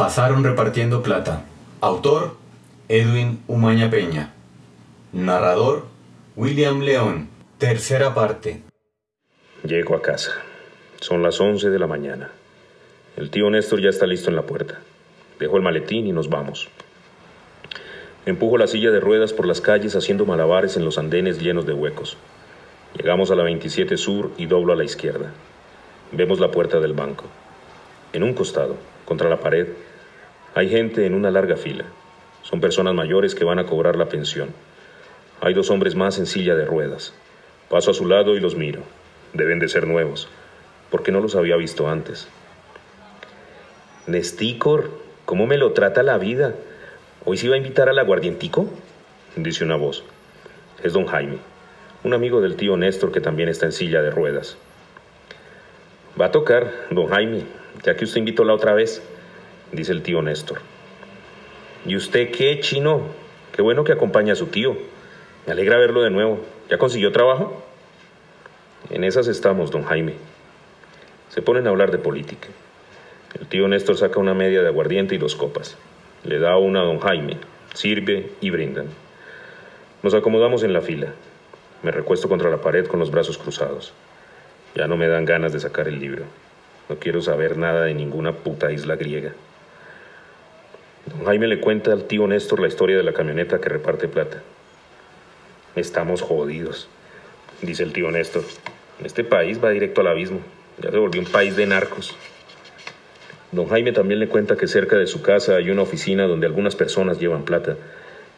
Pasaron repartiendo plata. Autor, Edwin Umaña Peña. Narrador, William León. Tercera parte. Llego a casa. Son las 11 de la mañana. El tío Néstor ya está listo en la puerta. Dejo el maletín y nos vamos. Empujo la silla de ruedas por las calles haciendo malabares en los andenes llenos de huecos. Llegamos a la 27 Sur y doblo a la izquierda. Vemos la puerta del banco. En un costado, contra la pared, hay gente en una larga fila. Son personas mayores que van a cobrar la pensión. Hay dos hombres más en silla de ruedas. Paso a su lado y los miro. Deben de ser nuevos, porque no los había visto antes. Nestícor, ¿cómo me lo trata la vida? ¿Hoy se iba a invitar al aguardientico? Dice una voz. Es don Jaime, un amigo del tío Néstor que también está en silla de ruedas. Va a tocar, don Jaime, ya que usted invitó la otra vez dice el tío Néstor. ¿Y usted qué, chino? Qué bueno que acompaña a su tío. Me alegra verlo de nuevo. ¿Ya consiguió trabajo? En esas estamos, don Jaime. Se ponen a hablar de política. El tío Néstor saca una media de aguardiente y dos copas. Le da una a don Jaime, sirve y brindan. Nos acomodamos en la fila. Me recuesto contra la pared con los brazos cruzados. Ya no me dan ganas de sacar el libro. No quiero saber nada de ninguna puta isla griega. Don Jaime le cuenta al tío Néstor la historia de la camioneta que reparte plata. Estamos jodidos, dice el tío Néstor. Este país va directo al abismo. Ya se volvió un país de narcos. Don Jaime también le cuenta que cerca de su casa hay una oficina donde algunas personas llevan plata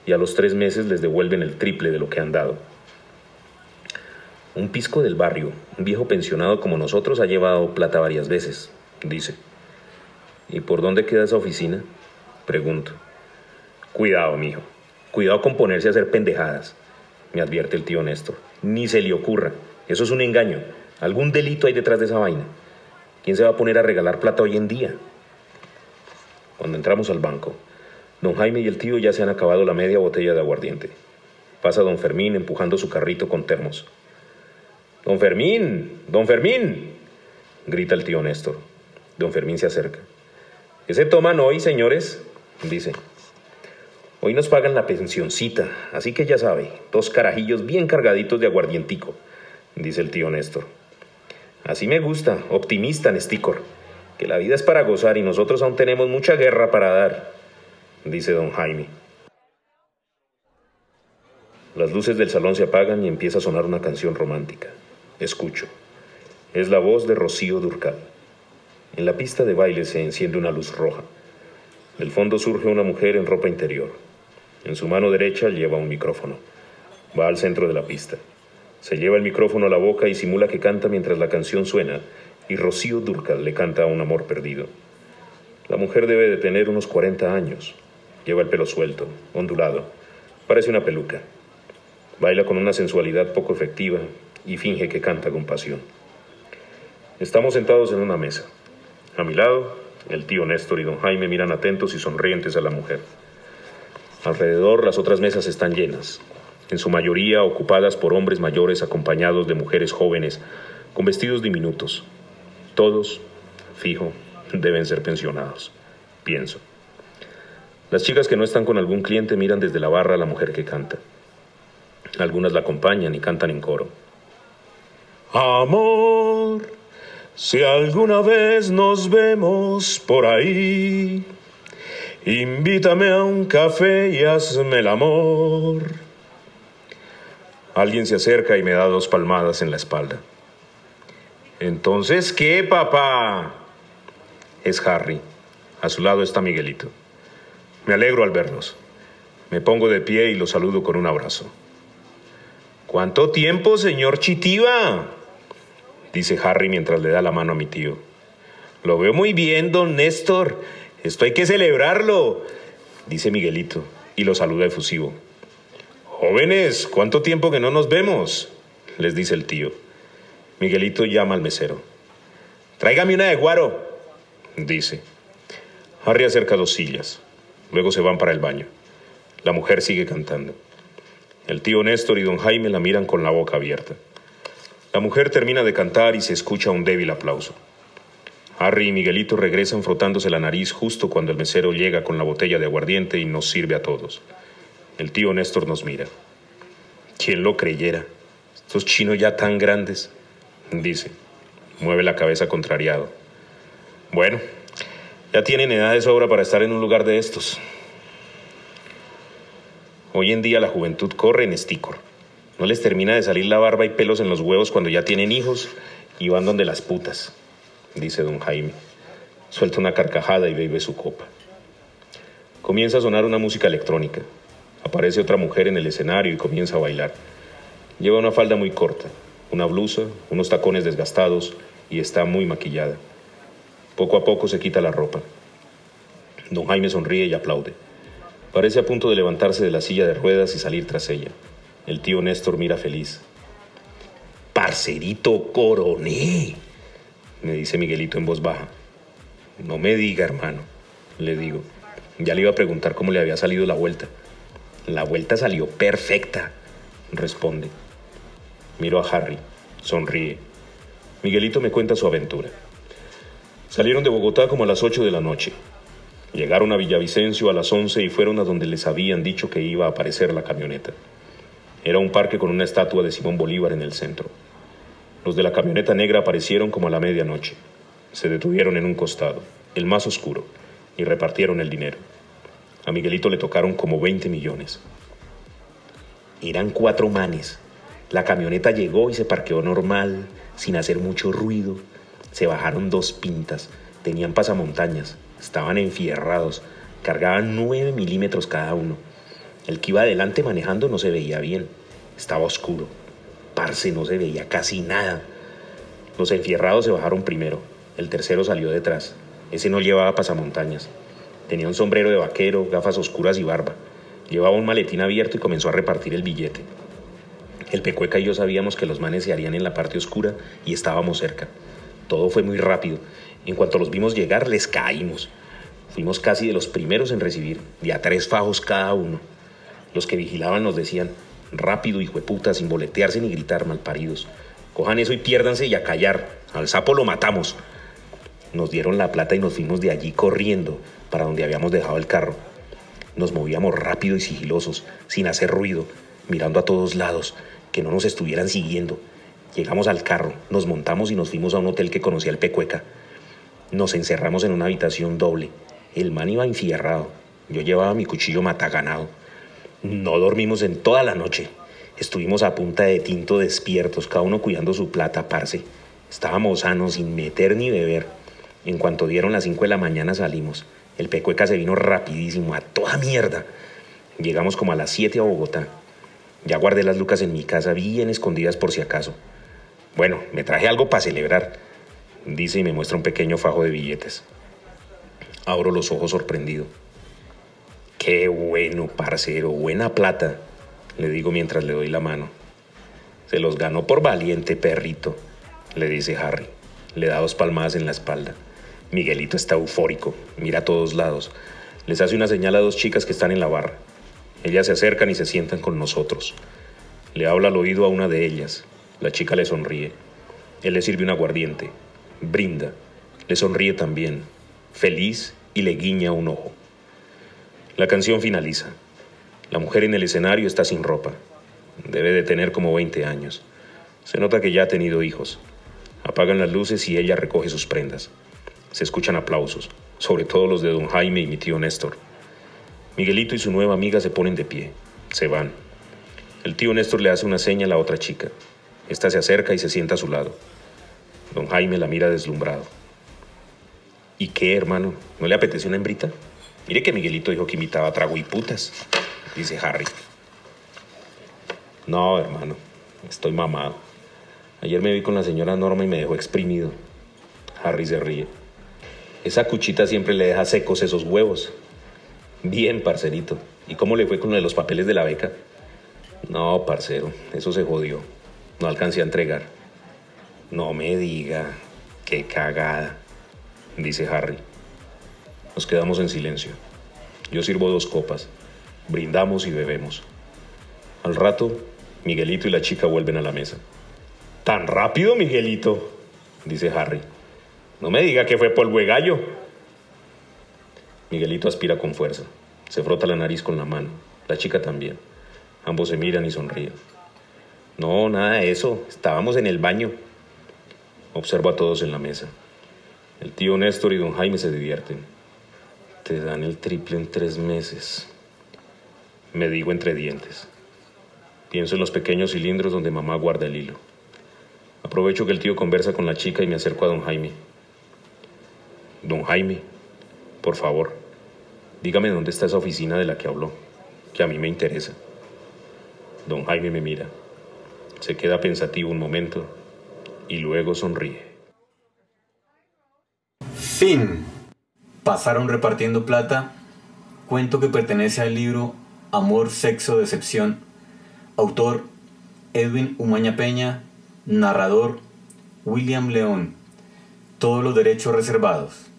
y a los tres meses les devuelven el triple de lo que han dado. Un pisco del barrio, un viejo pensionado como nosotros, ha llevado plata varias veces, dice. ¿Y por dónde queda esa oficina? Pregunto. Cuidado, mijo. Cuidado con ponerse a hacer pendejadas, me advierte el tío Néstor. Ni se le ocurra. Eso es un engaño. Algún delito hay detrás de esa vaina. ¿Quién se va a poner a regalar plata hoy en día? Cuando entramos al banco, don Jaime y el tío ya se han acabado la media botella de aguardiente. Pasa don Fermín empujando su carrito con termos. Don Fermín, don Fermín, grita el tío Néstor. Don Fermín se acerca. ¿Qué se toman hoy, señores? Dice. Hoy nos pagan la pensioncita, así que ya sabe, dos carajillos bien cargaditos de aguardientico, dice el tío Néstor. Así me gusta, optimista, Nestícor, que la vida es para gozar y nosotros aún tenemos mucha guerra para dar, dice don Jaime. Las luces del salón se apagan y empieza a sonar una canción romántica. Escucho. Es la voz de Rocío Durcal. En la pista de baile se enciende una luz roja. Del fondo surge una mujer en ropa interior. En su mano derecha lleva un micrófono. Va al centro de la pista. Se lleva el micrófono a la boca y simula que canta mientras la canción suena, y Rocío Durcal le canta a un amor perdido. La mujer debe de tener unos 40 años. Lleva el pelo suelto, ondulado. Parece una peluca. Baila con una sensualidad poco efectiva y finge que canta con pasión. Estamos sentados en una mesa. A mi lado, el tío Néstor y don Jaime miran atentos y sonrientes a la mujer. Alrededor las otras mesas están llenas, en su mayoría ocupadas por hombres mayores acompañados de mujeres jóvenes con vestidos diminutos. Todos, fijo, deben ser pensionados, pienso. Las chicas que no están con algún cliente miran desde la barra a la mujer que canta. Algunas la acompañan y cantan en coro. Amor, si alguna vez nos vemos por ahí, invítame a un café y hazme el amor. Alguien se acerca y me da dos palmadas en la espalda. Entonces, ¿qué, papá? Es Harry. A su lado está Miguelito. Me alegro al verlos. Me pongo de pie y los saludo con un abrazo. ¿Cuánto tiempo, señor Chitiva? Dice Harry mientras le da la mano a mi tío. Lo veo muy bien, don Néstor. Esto hay que celebrarlo, dice Miguelito, y lo saluda efusivo. Jóvenes, ¿cuánto tiempo que no nos vemos? les dice el tío. Miguelito llama al mesero. Tráigame una de guaro, dice. Harry acerca dos sillas. Luego se van para el baño. La mujer sigue cantando. El tío Néstor y don Jaime la miran con la boca abierta. La mujer termina de cantar y se escucha un débil aplauso. Harry y Miguelito regresan frotándose la nariz justo cuando el mesero llega con la botella de aguardiente y nos sirve a todos. El tío Néstor nos mira. ¿Quién lo creyera? Estos chinos ya tan grandes, dice. Mueve la cabeza contrariado. Bueno, ya tienen edad de sobra para estar en un lugar de estos. Hoy en día la juventud corre en estícor. No les termina de salir la barba y pelos en los huevos cuando ya tienen hijos y van donde las putas dice don Jaime. Suelta una carcajada y bebe su copa. Comienza a sonar una música electrónica. Aparece otra mujer en el escenario y comienza a bailar. Lleva una falda muy corta, una blusa, unos tacones desgastados y está muy maquillada. Poco a poco se quita la ropa. Don Jaime sonríe y aplaude. Parece a punto de levantarse de la silla de ruedas y salir tras ella. El tío Néstor mira feliz. Parcerito coroné, me dice Miguelito en voz baja. No me diga, hermano, le digo. Ya le iba a preguntar cómo le había salido la vuelta. La vuelta salió perfecta, responde. Miro a Harry, sonríe. Miguelito me cuenta su aventura. Salieron de Bogotá como a las 8 de la noche. Llegaron a Villavicencio a las 11 y fueron a donde les habían dicho que iba a aparecer la camioneta. Era un parque con una estatua de Simón Bolívar en el centro. Los de la camioneta negra aparecieron como a la medianoche. Se detuvieron en un costado, el más oscuro, y repartieron el dinero. A Miguelito le tocaron como 20 millones. Eran cuatro manes. La camioneta llegó y se parqueó normal, sin hacer mucho ruido. Se bajaron dos pintas, tenían pasamontañas, estaban enfierrados, cargaban 9 milímetros cada uno. El que iba adelante manejando no se veía bien, estaba oscuro. Parce, no se veía casi nada. Los enfierrados se bajaron primero. El tercero salió detrás. Ese no llevaba pasamontañas. Tenía un sombrero de vaquero, gafas oscuras y barba. Llevaba un maletín abierto y comenzó a repartir el billete. El Pecueca y yo sabíamos que los manes se harían en la parte oscura y estábamos cerca. Todo fue muy rápido. En cuanto los vimos llegar, les caímos. Fuimos casi de los primeros en recibir, de a tres fajos cada uno. Los que vigilaban nos decían, rápido, hijo de puta, sin boletearse ni gritar malparidos. Cojan eso y piérdanse y a callar. Al sapo lo matamos. Nos dieron la plata y nos fuimos de allí corriendo para donde habíamos dejado el carro. Nos movíamos rápido y sigilosos, sin hacer ruido, mirando a todos lados, que no nos estuvieran siguiendo. Llegamos al carro, nos montamos y nos fuimos a un hotel que conocía el Pecueca. Nos encerramos en una habitación doble. El man iba enfierrado. Yo llevaba mi cuchillo mataganado. No dormimos en toda la noche. Estuvimos a punta de tinto despiertos, cada uno cuidando su plata, parce. Estábamos sanos, sin meter ni beber. En cuanto dieron las 5 de la mañana salimos. El pecueca se vino rapidísimo, a toda mierda. Llegamos como a las 7 a Bogotá. Ya guardé las lucas en mi casa bien escondidas por si acaso. Bueno, me traje algo para celebrar, dice y me muestra un pequeño fajo de billetes. Abro los ojos sorprendido. Qué bueno, parcero, buena plata, le digo mientras le doy la mano. Se los ganó por valiente, perrito, le dice Harry. Le da dos palmadas en la espalda. Miguelito está eufórico, mira a todos lados. Les hace una señal a dos chicas que están en la barra. Ellas se acercan y se sientan con nosotros. Le habla al oído a una de ellas. La chica le sonríe. Él le sirve un aguardiente. Brinda. Le sonríe también. Feliz y le guiña un ojo. La canción finaliza. La mujer en el escenario está sin ropa. Debe de tener como 20 años. Se nota que ya ha tenido hijos. Apagan las luces y ella recoge sus prendas. Se escuchan aplausos, sobre todo los de don Jaime y mi tío Néstor. Miguelito y su nueva amiga se ponen de pie. Se van. El tío Néstor le hace una seña a la otra chica. Esta se acerca y se sienta a su lado. Don Jaime la mira deslumbrado. ¿Y qué, hermano? ¿No le apetece una hembrita? Mire que Miguelito dijo que imitaba trago y putas, dice Harry. No, hermano, estoy mamado. Ayer me vi con la señora Norma y me dejó exprimido. Harry se ríe. Esa cuchita siempre le deja secos esos huevos. Bien, parcerito. ¿Y cómo le fue con lo de los papeles de la beca? No, parcero, eso se jodió. No alcancé a entregar. No me diga. Qué cagada, dice Harry. Nos quedamos en silencio. Yo sirvo dos copas. Brindamos y bebemos. Al rato, Miguelito y la chica vuelven a la mesa. ¿Tan rápido, Miguelito? dice Harry. No me diga que fue polvo de gallo. Miguelito aspira con fuerza. Se frota la nariz con la mano. La chica también. Ambos se miran y sonríen. No, nada de eso. Estábamos en el baño. Observo a todos en la mesa. El tío Néstor y don Jaime se divierten. Te dan el triple en tres meses. Me digo entre dientes. Pienso en los pequeños cilindros donde mamá guarda el hilo. Aprovecho que el tío conversa con la chica y me acerco a don Jaime. Don Jaime, por favor, dígame dónde está esa oficina de la que habló, que a mí me interesa. Don Jaime me mira. Se queda pensativo un momento y luego sonríe. Fin. Pasaron repartiendo plata. Cuento que pertenece al libro Amor, Sexo, Decepción. Autor Edwin Umaña Peña. Narrador William León. Todos los derechos reservados.